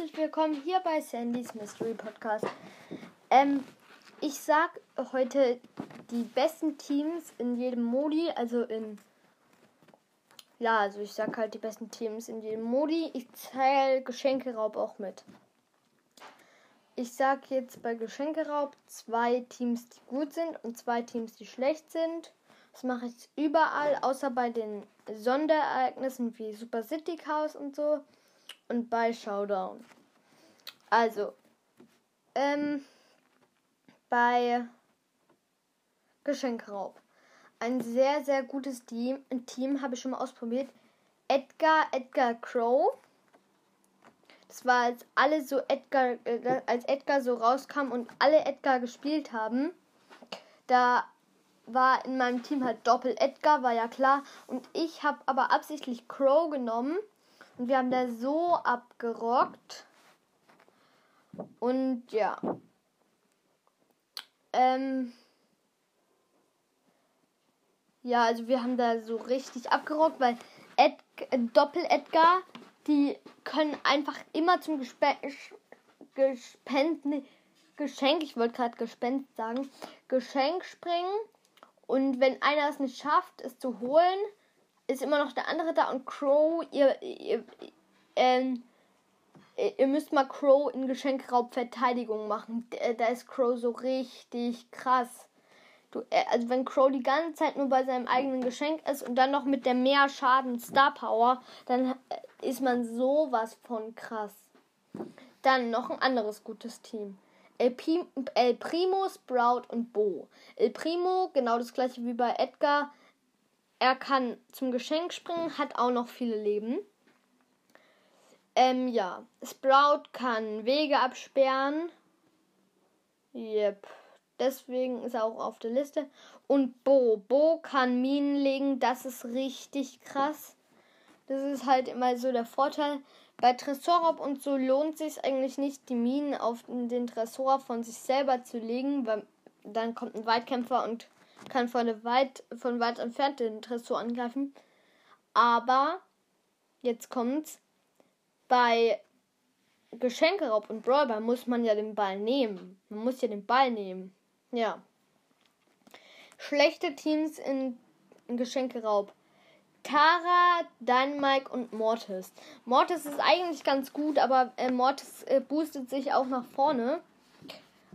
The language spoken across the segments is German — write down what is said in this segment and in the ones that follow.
herzlich willkommen hier bei Sandys Mystery Podcast. Ähm, ich sag heute die besten Teams in jedem Modi, also in. Ja, also ich sag halt die besten Teams in jedem Modi. Ich zähle Geschenkeraub auch mit. Ich sag jetzt bei Geschenkeraub zwei Teams, die gut sind und zwei Teams, die schlecht sind. Das mache ich überall, außer bei den Sonderereignissen wie Super City Chaos und so und bei Showdown. Also, ähm, bei Geschenkraub. Ein sehr, sehr gutes Team. Team habe ich schon mal ausprobiert. Edgar, Edgar Crow. Das war, als alle so Edgar, äh, als Edgar so rauskam und alle Edgar gespielt haben. Da war in meinem Team halt Doppel Edgar, war ja klar. Und ich habe aber absichtlich Crow genommen. Und wir haben da so abgerockt. Und ja. Ähm. Ja, also wir haben da so richtig abgerockt, weil Ed Doppel-Edgar, die können einfach immer zum Gespe Gespenst, nee, Geschenk, ich wollte gerade Gespenst sagen, Geschenk springen und wenn einer es nicht schafft, es zu holen, ist immer noch der andere da und Crow, ihr, ihr, ähm, ihr müsst mal Crow in Geschenkraub Verteidigung machen. Da ist Crow so richtig krass. Du, äh, also wenn Crow die ganze Zeit nur bei seinem eigenen Geschenk ist und dann noch mit der mehr Schaden Star Power, dann äh, ist man sowas von krass. Dann noch ein anderes gutes Team. El, Pim, El Primo, Sprout und Bo. El Primo, genau das gleiche wie bei Edgar. Er kann zum Geschenk springen, hat auch noch viele Leben. Ähm, ja. Sprout kann Wege absperren. Yep. Deswegen ist er auch auf der Liste. Und Bo. Bo kann Minen legen. Das ist richtig krass. Das ist halt immer so der Vorteil. Bei Tresorraub und so lohnt sich eigentlich nicht, die Minen auf den Tresor von sich selber zu legen, weil dann kommt ein Weitkämpfer und kann von weit, von weit entfernt den Tresor angreifen. Aber, jetzt kommt's, bei Geschenkeraub und Brawlball muss man ja den Ball nehmen. Man muss ja den Ball nehmen. Ja. Schlechte Teams in, in Geschenkeraub. Tara, Dynamike und Mortis. Mortis ist eigentlich ganz gut, aber äh, Mortis äh, boostet sich auch nach vorne.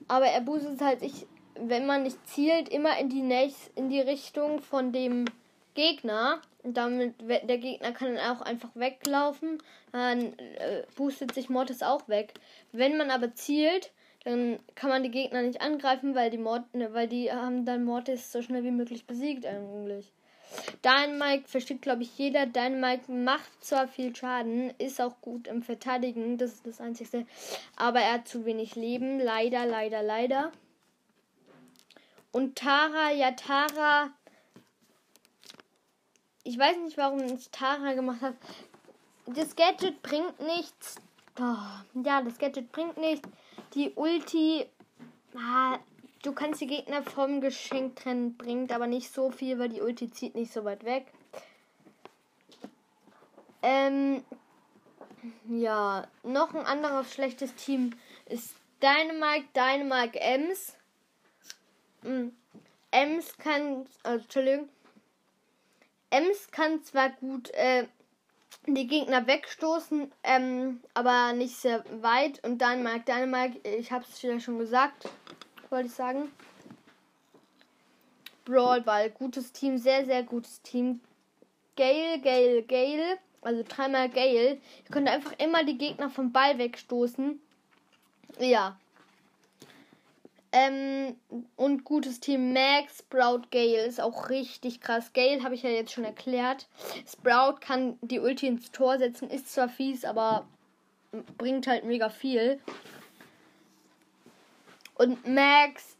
Aber er boostet halt sich, wenn man nicht zielt, immer in die nächst, in die Richtung von dem Gegner. Damit der Gegner kann dann auch einfach weglaufen. Dann äh, boostet sich Mortis auch weg. Wenn man aber zielt, dann kann man die Gegner nicht angreifen, weil die Mord, ne, weil die haben dann Mortis so schnell wie möglich besiegt eigentlich. Dynamite versteht, glaube ich, jeder. Dynamite macht zwar viel Schaden, ist auch gut im Verteidigen, das ist das Einzige. Aber er hat zu wenig Leben. Leider, leider, leider. Und Tara, ja, Tara. Ich weiß nicht, warum ich Tara gemacht habe. Das Gadget bringt nichts. Ja, das Gadget bringt nichts. Die Ulti. Ah, Du kannst die Gegner vom Geschenk trennen, bringt aber nicht so viel, weil die Ulti zieht nicht so weit weg. Ähm, ja, noch ein anderes schlechtes Team ist Dynamite, Dynamite Ems. Mhm. Ems kann, also, Entschuldigung, Ems kann zwar gut äh, die Gegner wegstoßen, ähm, aber nicht sehr weit. Und Dynamite, Dynamite, ich habe es ja schon gesagt, wollte ich sagen. Brawl Ball, gutes Team, sehr, sehr gutes Team. Gale, Gale, Gale, also dreimal Gale. Ich konnte einfach immer die Gegner vom Ball wegstoßen. Ja. Ähm, und gutes Team Max, Sprout, Gale ist auch richtig krass. Gale habe ich ja jetzt schon erklärt. Sprout kann die Ulti ins Tor setzen, ist zwar fies, aber bringt halt mega viel. Und Max,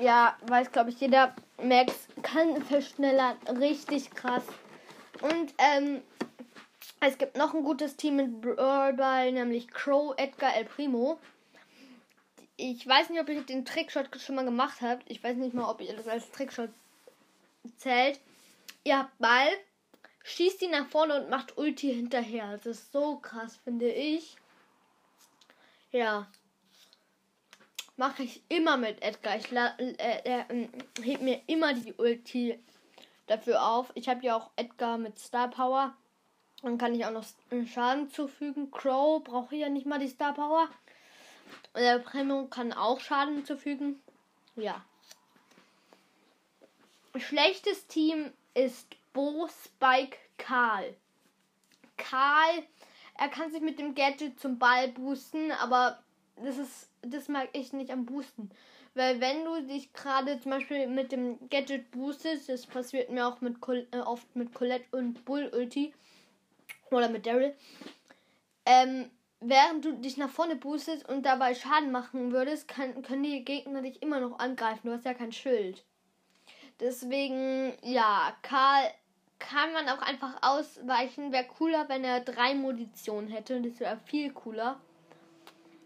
ja, weiß glaube ich jeder, Max kann verschnellern, richtig krass. Und ähm, es gibt noch ein gutes Team mit Brawl nämlich Crow, Edgar, El Primo. Ich weiß nicht, ob ihr den Trickshot schon mal gemacht habt. Ich weiß nicht mal, ob ihr das als Trickshot zählt. Ihr habt Ball, schießt ihn nach vorne und macht Ulti hinterher. Das ist so krass, finde ich. Ja. Mache ich immer mit Edgar. Ich äh, äh, heb mir immer die Ulti dafür auf. Ich habe ja auch Edgar mit Star Power. Dann kann ich auch noch Schaden zufügen. Crow brauche ja nicht mal die Star Power. Und der Primo kann auch Schaden zufügen. Ja. Schlechtes Team ist Bo, Spike, Karl. Karl, er kann sich mit dem Gadget zum Ball boosten, aber das ist, das mag ich nicht am Boosten. Weil wenn du dich gerade zum Beispiel mit dem Gadget boostest, das passiert mir auch mit äh, oft mit Colette und Bull Ulti oder mit Daryl, ähm, während du dich nach vorne boostest und dabei Schaden machen würdest, kann, können die Gegner dich immer noch angreifen. Du hast ja kein Schild. Deswegen, ja, Karl kann man auch einfach ausweichen. Wäre cooler, wenn er drei Munition hätte. Das wäre viel cooler.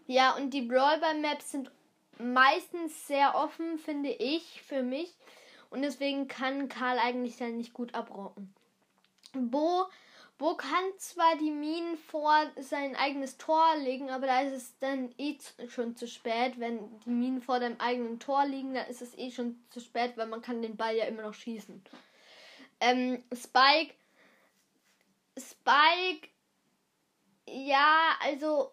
Ja, und die Brawlball-Maps sind meistens sehr offen, finde ich, für mich. Und deswegen kann Karl eigentlich dann nicht gut abrocken. Bo Bo kann zwar die Minen vor sein eigenes Tor legen, aber da ist es dann eh schon zu spät. Wenn die Minen vor deinem eigenen Tor liegen, dann ist es eh schon zu spät, weil man kann den Ball ja immer noch schießen. Ähm, Spike. Spike. Ja, also.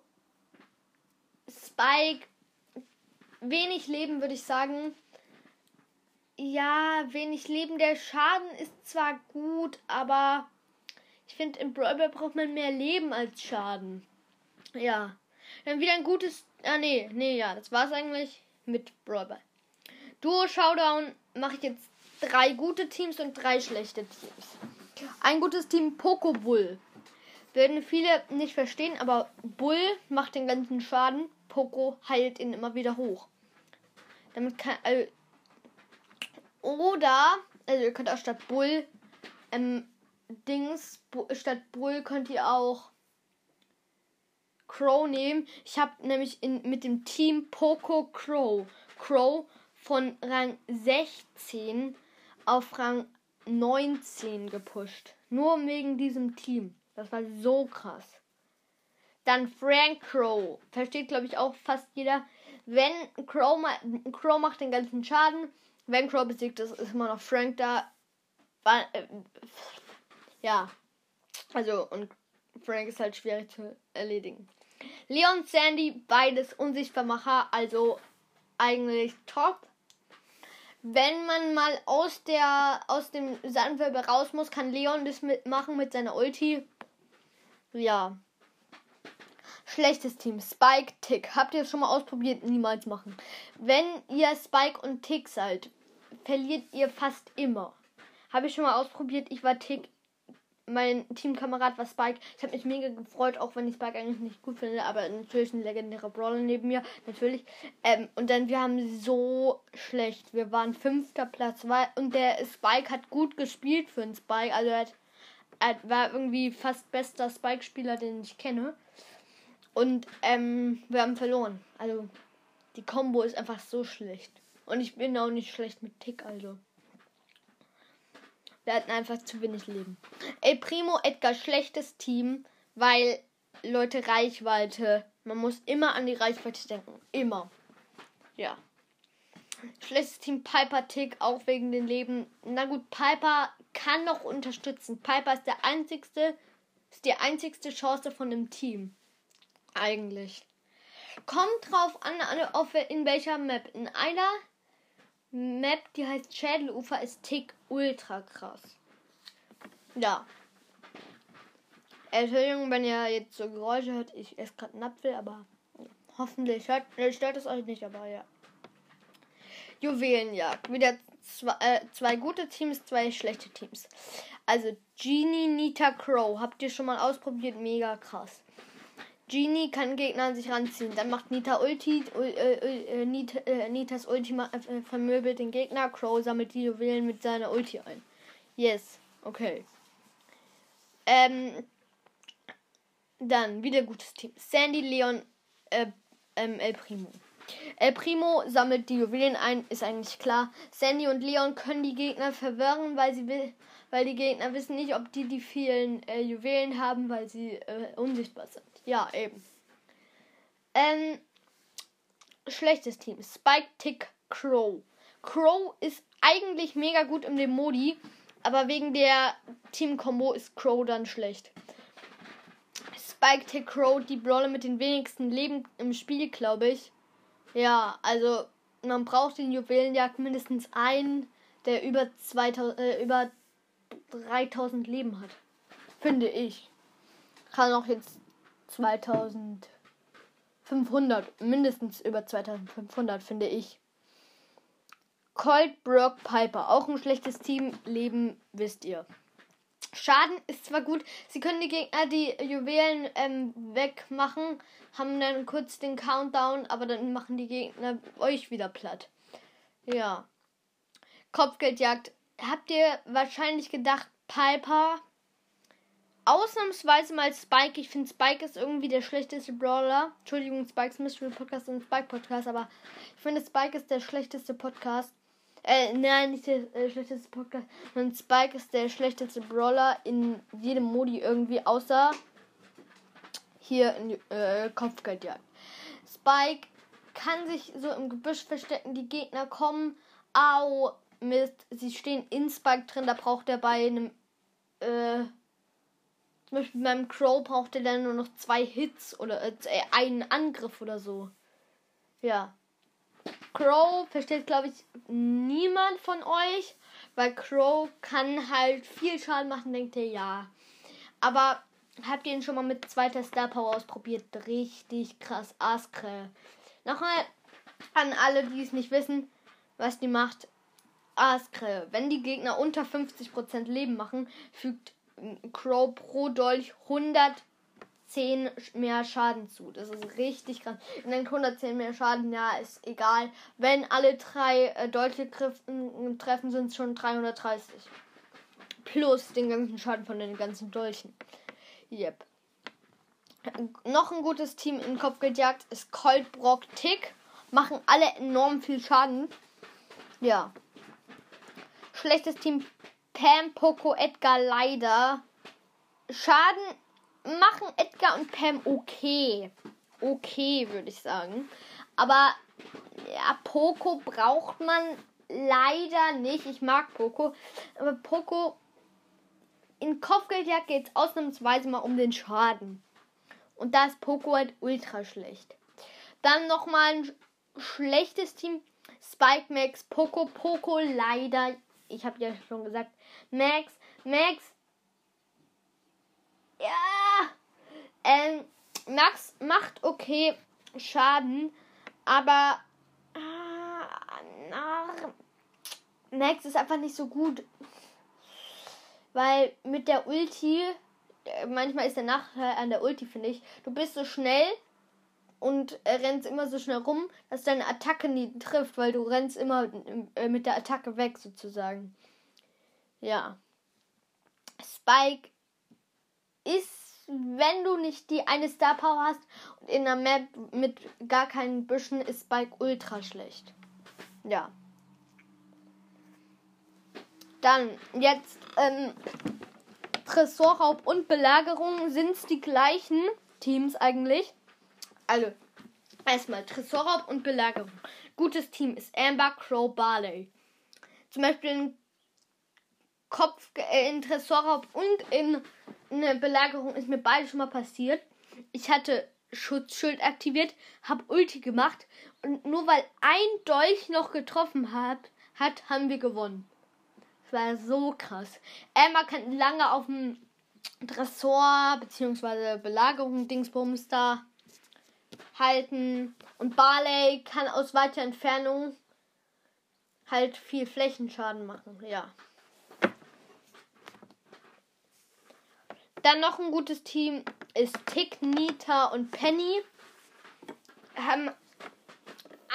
Spike. Wenig Leben, würde ich sagen. Ja, wenig Leben. Der Schaden ist zwar gut, aber ich finde, im Brawl braucht man mehr Leben als Schaden. Ja. Dann wieder ein gutes. Ah, nee, nee, ja, das war's eigentlich mit Brawl Duo Showdown mache ich jetzt drei gute Teams und drei schlechte Teams. Ein gutes Team Poco Bull. Werden viele nicht verstehen, aber Bull macht den ganzen Schaden. Poco heilt ihn immer wieder hoch. Damit kann. Also, oder, also ihr könnt auch statt Bull ähm, Dings, statt Bull könnt ihr auch Crow nehmen. Ich habe nämlich in, mit dem Team Poco Crow. Crow von Rang 16 auf Rang 19 gepusht. Nur wegen diesem Team. Das war so krass. Dann Frank Crow. Versteht, glaube ich, auch fast jeder. Wenn Crow, ma Crow macht den ganzen Schaden. Wenn Crow besiegt ist, ist immer noch Frank da. Äh, ja. Also, und Frank ist halt schwierig zu erledigen. Leon, Sandy, beides Unsichtbarmacher, also eigentlich top. Wenn man mal aus der aus dem Sandwirbel raus muss, kann Leon das mitmachen mit seiner Ulti. Ja. Schlechtes Team. Spike, Tick. Habt ihr es schon mal ausprobiert? Niemals machen. Wenn ihr Spike und Tick seid, verliert ihr fast immer. Habe ich schon mal ausprobiert. Ich war Tick mein Teamkamerad war Spike. Ich habe mich mega gefreut, auch wenn ich Spike eigentlich nicht gut finde, aber natürlich ein legendärer Brawler neben mir, natürlich. Ähm, und dann, wir haben so schlecht. Wir waren fünfter Platz, und der Spike hat gut gespielt für einen Spike. Also er, hat, er war irgendwie fast bester Spike-Spieler, den ich kenne. Und ähm, wir haben verloren. Also die Combo ist einfach so schlecht. Und ich bin auch nicht schlecht mit Tick, also. Wir hatten einfach zu wenig Leben. El Primo, Edgar, schlechtes Team, weil Leute Reichweite. Man muss immer an die Reichweite denken. Immer. Ja. Schlechtes Team Piper Tick, auch wegen den Leben. Na gut, Piper kann noch unterstützen. Piper ist der einzigste, ist die einzigste Chance von dem Team. Eigentlich. Kommt drauf an, in welcher Map. In einer Map, die heißt Schädelufer, ist Tick ultra krass. Ja. Entschuldigung, wenn ihr jetzt so Geräusche hört. Ich esse gerade einen Apfel, aber hoffentlich hört, stört es euch nicht, aber ja. Juwelenjagd. Wieder zwei, äh, zwei gute Teams, zwei schlechte Teams. Also Genie, Nita, Crow. Habt ihr schon mal ausprobiert? Mega krass. Genie kann Gegner an sich ranziehen. Dann macht Nita Ulti. Ul, äh, äh, Nita, äh, Nitas Ulti äh, vermöbelt den Gegner. Crow sammelt die Juwelen mit seiner Ulti ein. Yes. Okay. Ähm. Dann wieder gutes Team. Sandy, Leon, äh, ähm, El Primo. El Primo sammelt die Juwelen ein, ist eigentlich klar. Sandy und Leon können die Gegner verwirren, weil sie will, weil die Gegner wissen nicht, ob die die vielen Juwelen haben, weil sie unsichtbar sind. Ja, eben. Ähm, schlechtes Team. Spike Tick Crow. Crow ist eigentlich mega gut in dem Modi, aber wegen der Team-Kombo ist Crow dann schlecht. Spike Tick Crow, die Brawler mit den wenigsten Leben im Spiel, glaube ich. Ja, also man braucht den Juwelenjagd mindestens einen, der über 2000, äh, über 3000 Leben hat. Finde ich. Kann auch jetzt 2500, mindestens über 2500, finde ich. Colt Brock Piper, auch ein schlechtes Team. Leben, wisst ihr. Schaden ist zwar gut, sie können die Gegner die Juwelen ähm, wegmachen, haben dann kurz den Countdown, aber dann machen die Gegner euch wieder platt. Ja. Kopfgeldjagd. Habt ihr wahrscheinlich gedacht, Piper ausnahmsweise mal Spike. Ich finde Spike ist irgendwie der schlechteste Brawler. Entschuldigung, Spikes Mystery Podcast und Spike Podcast, aber ich finde Spike ist der schlechteste Podcast. Äh, nein, nicht der äh, schlechteste Podcast. sondern Spike ist der schlechteste Brawler in jedem Modi irgendwie, außer hier in äh, Kopfgeldjagd. Spike kann sich so im Gebüsch verstecken, die Gegner kommen. Au, Mist, sie stehen in Spike drin, da braucht er bei einem, äh, Beispiel beim Crow braucht er dann nur noch zwei Hits oder äh, einen Angriff oder so. Ja. Crow versteht, glaube ich, niemand von euch, weil Crow kann halt viel Schaden machen, denkt ihr, ja. Aber habt ihr ihn schon mal mit zweiter Star Power ausprobiert? Richtig krass, Askre. Nochmal an alle, die es nicht wissen, was die macht. Askre. Wenn die Gegner unter 50% Leben machen, fügt Crow pro Dolch 100 10 mehr Schaden zu. Das ist richtig krass. Und dann 110 mehr Schaden, ja, ist egal. Wenn alle drei äh, Dolche treffen, sind es schon 330. Plus den ganzen Schaden von den ganzen Dolchen. Yep. Noch ein gutes Team in Kopfgeldjagd ist Colt Brock Tick. Machen alle enorm viel Schaden. Ja. Schlechtes Team Pam, Poco, Edgar, leider. Schaden machen Edgar und Pam okay. Okay, würde ich sagen. Aber ja, Poco braucht man leider nicht. Ich mag Poco. Aber Poco in Kopfgeldjagd geht es ausnahmsweise mal um den Schaden. Und da ist Poco halt ultra schlecht. Dann nochmal ein schlechtes Team. Spike Max, Poco, Poco leider. Ich habe ja schon gesagt. Max, Max ja. Ähm, Max macht okay Schaden, aber ah, Max ist einfach nicht so gut. Weil mit der Ulti, äh, manchmal ist der Nachteil an der Ulti, finde ich, du bist so schnell und rennst immer so schnell rum, dass deine Attacke nie trifft, weil du rennst immer äh, mit der Attacke weg sozusagen. Ja. Spike ist, wenn du nicht die eine Star Power hast und in der Map mit gar keinen Büschen, ist Spike ultra schlecht. Ja. Dann jetzt ähm, Tresorraub und Belagerung sind es die gleichen Teams eigentlich. Also erstmal Tresorraub und Belagerung. Gutes Team ist Amber, Crow, Barley. Zum Beispiel in Kopf, äh, in Tresorraub und in eine Belagerung ist mir beide schon mal passiert. Ich hatte Schutzschild aktiviert, habe Ulti gemacht und nur weil ein Dolch noch getroffen hat, hat haben wir gewonnen. Das war so krass. Emma kann lange auf dem Tresor bzw. Belagerung Dingsbums da halten und Barley kann aus weiter Entfernung halt viel Flächenschaden machen. Ja. Dann noch ein gutes Team ist Tick, Nita und Penny. Haben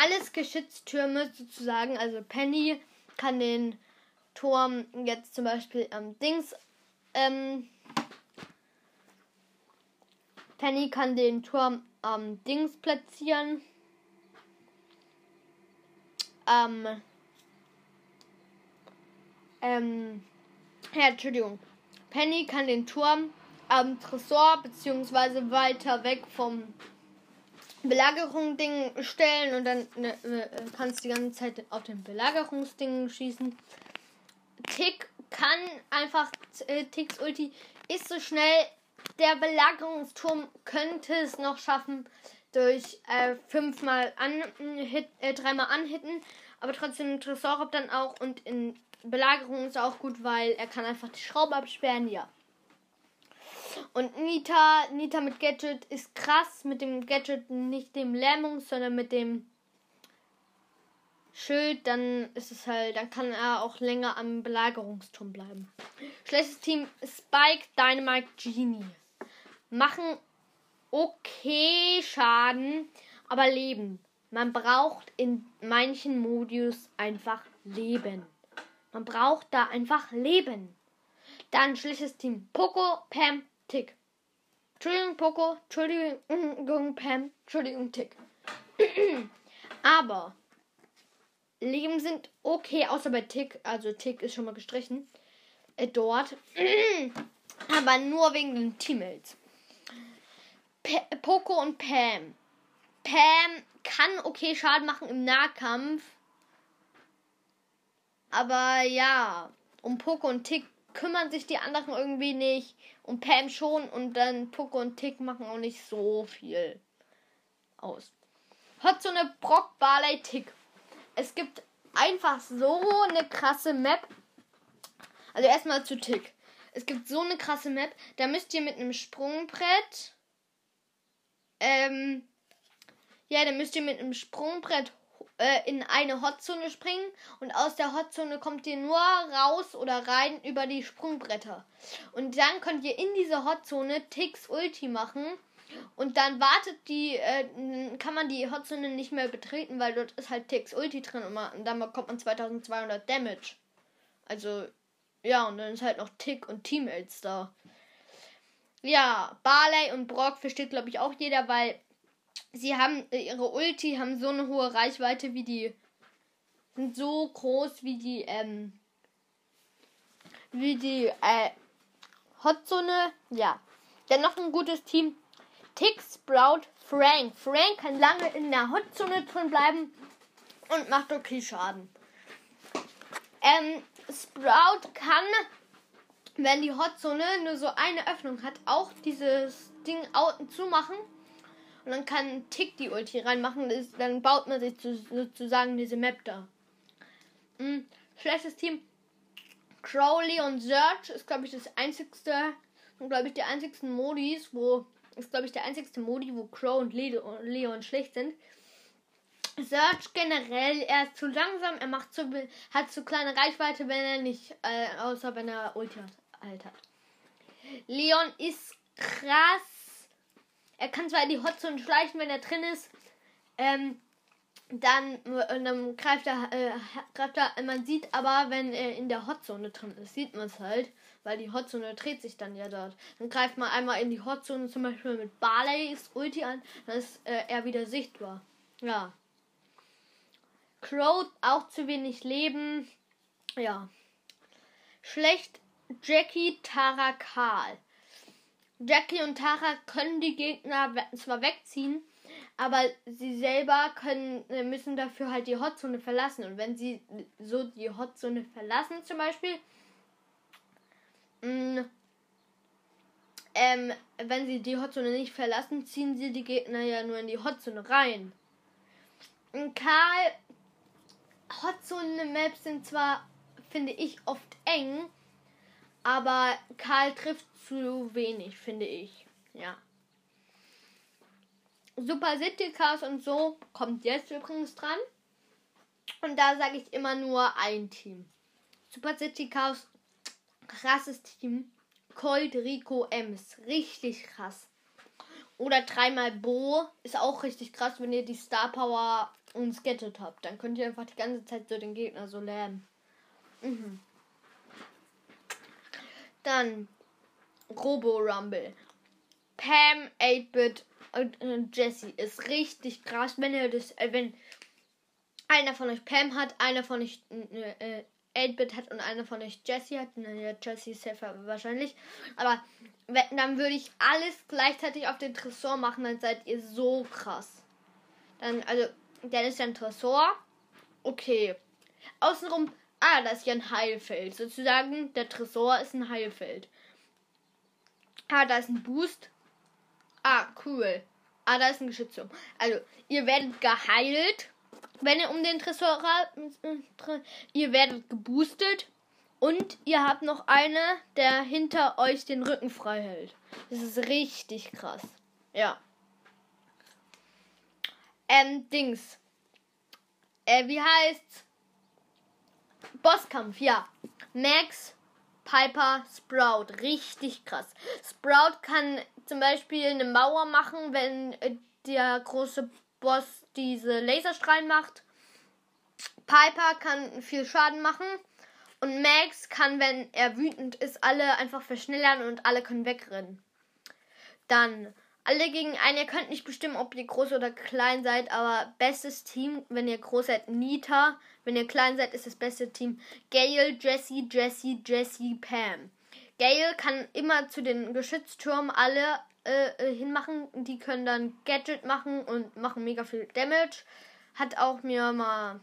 alles Geschütztürme sozusagen. Also Penny kann den Turm jetzt zum Beispiel am ähm, Dings. Ähm, Penny kann den Turm am Dings platzieren. Ähm, ähm, ja, Entschuldigung. Penny kann den Turm am Tresor beziehungsweise weiter weg vom Belagerungsding stellen und dann ne, ne, kannst du die ganze Zeit auf den Belagerungsding schießen. Tick kann einfach, äh, Ticks Ulti ist so schnell. Der Belagerungsturm könnte es noch schaffen durch äh, fünfmal an, hit, äh, dreimal anhitten, aber trotzdem Tresorraub dann auch und in Belagerung ist auch gut, weil er kann einfach die Schraube absperren, ja. Und Nita, Nita mit Gadget ist krass. Mit dem Gadget nicht dem Lähmungs, sondern mit dem Schild. Dann ist es halt, dann kann er auch länger am Belagerungsturm bleiben. Schlechtes Team Spike, Dynamite, Genie. Machen okay Schaden, aber Leben. Man braucht in manchen Modus einfach Leben. Man braucht da einfach Leben. Dann schlechtes Team Poco, Pam, Tick. Entschuldigung, Poco. Entschuldigung, Pam. Entschuldigung, Tick. Aber Leben sind okay, außer bei Tick. Also Tick ist schon mal gestrichen. Äh, dort. Aber nur wegen den Teammates. Poco und Pam. Pam kann okay Schaden machen im Nahkampf. Aber ja, um Poco und Tick kümmern sich die anderen irgendwie nicht. Und Pam schon. Und dann Poco und Tick machen auch nicht so viel aus. Hat so eine Brock Barley Tick. Es gibt einfach so eine krasse Map. Also erstmal zu Tick. Es gibt so eine krasse Map. Da müsst ihr mit einem Sprungbrett. Ähm. Ja, da müsst ihr mit einem Sprungbrett äh, in eine Hotzone springen und aus der Hotzone kommt ihr nur raus oder rein über die Sprungbretter. Und dann könnt ihr in diese Hotzone Ticks Ulti machen. Und dann wartet die, äh, kann man die Hotzone nicht mehr betreten, weil dort ist halt Ticks Ulti drin und, man, und dann bekommt man 2200 Damage. Also, ja, und dann ist halt noch Tick und Teammates da. Ja, Barley und Brock versteht, glaube ich, auch jeder, weil sie haben äh, ihre Ulti haben so eine hohe Reichweite wie die sind so groß wie die ähm wie die äh, Hotzone. Ja. Dann noch ein gutes Team. Tick, Sprout, Frank. Frank kann lange in der Hotzone drin bleiben und macht okay Schaden. Ähm, Sprout kann, wenn die Hotzone nur so eine Öffnung hat, auch dieses Ding zumachen und dann kann Tick die Ulti reinmachen. Dann baut man sich sozusagen diese Map da. Mhm. Schlechtes Team. Crowley und Search ist, glaube ich, das einzigste, glaube ich, die einzigsten Modis, wo, ist, glaube ich, der einzigste Modi, wo Crow und Leon schlecht sind. Search generell, er ist zu langsam, er macht zu, hat zu kleine Reichweite, wenn er nicht, äh, außer wenn er Ulti halt hat. Leon ist krass er kann zwar in die Hotzone schleichen, wenn er drin ist. Ähm, dann, und dann greift er, äh, greift er, man sieht aber, wenn er in der Hotzone drin ist, sieht man es halt, weil die Hotzone dreht sich dann ja dort. Dann greift man einmal in die Hotzone zum Beispiel mit Barley's Ulti an, dann ist äh, er wieder sichtbar. Ja. Crow auch zu wenig Leben. Ja. Schlecht Jackie Tara Karl. Jackie und Tara können die Gegner zwar wegziehen, aber sie selber können, äh, müssen dafür halt die Hotzone verlassen. Und wenn sie so die Hotzone verlassen, zum Beispiel, mh, mm, ähm, wenn sie die Hotzone nicht verlassen, ziehen sie die Gegner ja nur in die Hotzone rein. Und Karl, Hotzone-Maps sind zwar, finde ich, oft eng, aber Karl trifft zu wenig, finde ich. Ja. Super City Cars und so kommt jetzt übrigens dran. Und da sage ich immer nur ein Team. Super City Cars, krasses Team. Colt Rico Ems, richtig krass. Oder dreimal Bo ist auch richtig krass, wenn ihr die Star Power uns gettet habt. Dann könnt ihr einfach die ganze Zeit so den Gegner so lähmen. Mhm. Dann Robo Rumble. Pam, 8-Bit und Jesse ist richtig krass, wenn ihr das, äh, wenn einer von euch Pam hat, einer von euch äh, 8-Bit hat und einer von euch Jesse hat. Naja, Jesse ist safer wahrscheinlich. Aber wenn, dann würde ich alles gleichzeitig auf den Tresor machen, dann seid ihr so krass. Dann, also, dann ist ja ein Tresor. Okay. Außenrum, ah, da ist ja ein Heilfeld. Sozusagen, der Tresor ist ein Heilfeld. Ah, da ist ein Boost. Cool. Ah, da ist ein Geschützturm. Also, ihr werdet geheilt, wenn ihr um den Tresor Ihr werdet geboostet. Und ihr habt noch eine, der hinter euch den Rücken frei hält. Das ist richtig krass. Ja. Ähm, Dings. Äh, wie heißt's? Bosskampf, ja. Max, Piper, Sprout. Richtig krass. Sprout kann zum Beispiel eine Mauer machen, wenn äh, der große Boss diese Laserstrahlen macht. Piper kann viel Schaden machen. Und Max kann, wenn er wütend ist, alle einfach verschnellern und alle können wegrennen. Dann alle gegen einen. Ihr könnt nicht bestimmen, ob ihr groß oder klein seid, aber bestes Team, wenn ihr groß seid, Nita. Wenn ihr klein seid, ist das beste Team Gail, Jesse, Jesse, Jesse, Pam. Gail kann immer zu den Geschütztürmen alle äh, äh, hinmachen. Die können dann Gadget machen und machen mega viel Damage. Hat auch mir mal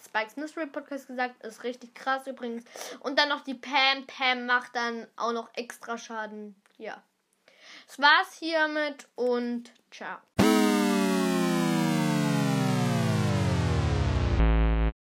Spikes Mystery Podcast gesagt. Ist richtig krass übrigens. Und dann noch die Pam. Pam macht dann auch noch extra Schaden. Ja. Das war's hiermit und ciao.